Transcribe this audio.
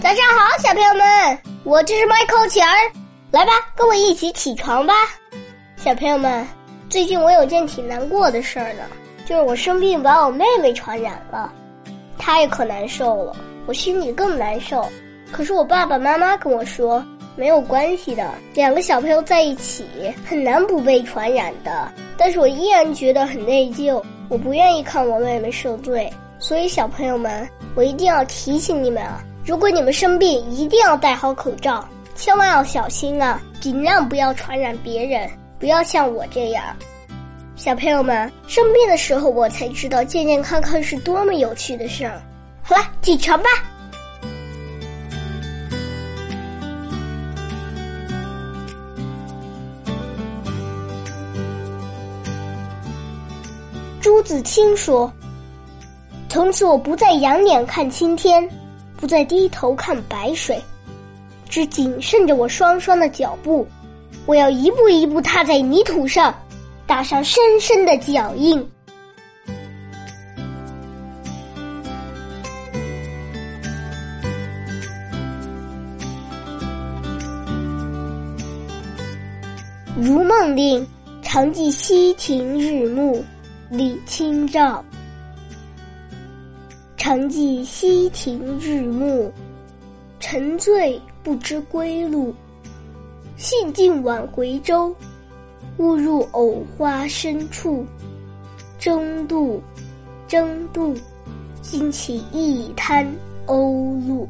早上好，小朋友们，我就是麦克钱儿，来吧，跟我一起起床吧。小朋友们，最近我有件挺难过的事儿呢，就是我生病把我妹妹传染了，她也可难受了，我心里更难受。可是我爸爸妈妈跟我说，没有关系的，两个小朋友在一起很难不被传染的。但是我依然觉得很内疚，我不愿意看我妹妹受罪。所以小朋友们，我一定要提醒你们啊！如果你们生病，一定要戴好口罩，千万要小心啊！尽量不要传染别人，不要像我这样。小朋友们，生病的时候我才知道健健康康是多么有趣的事儿。好了，起床吧。朱自清说。从此我不再仰脸看青天，不再低头看白水，只谨慎着我双双的脚步。我要一步一步踏在泥土上，打上深深的脚印。如梦令，常记溪亭日暮，李清照。常记溪亭日暮，沉醉不知归路。兴尽晚回舟，误入藕花深处。争渡，争渡，惊起一滩鸥鹭。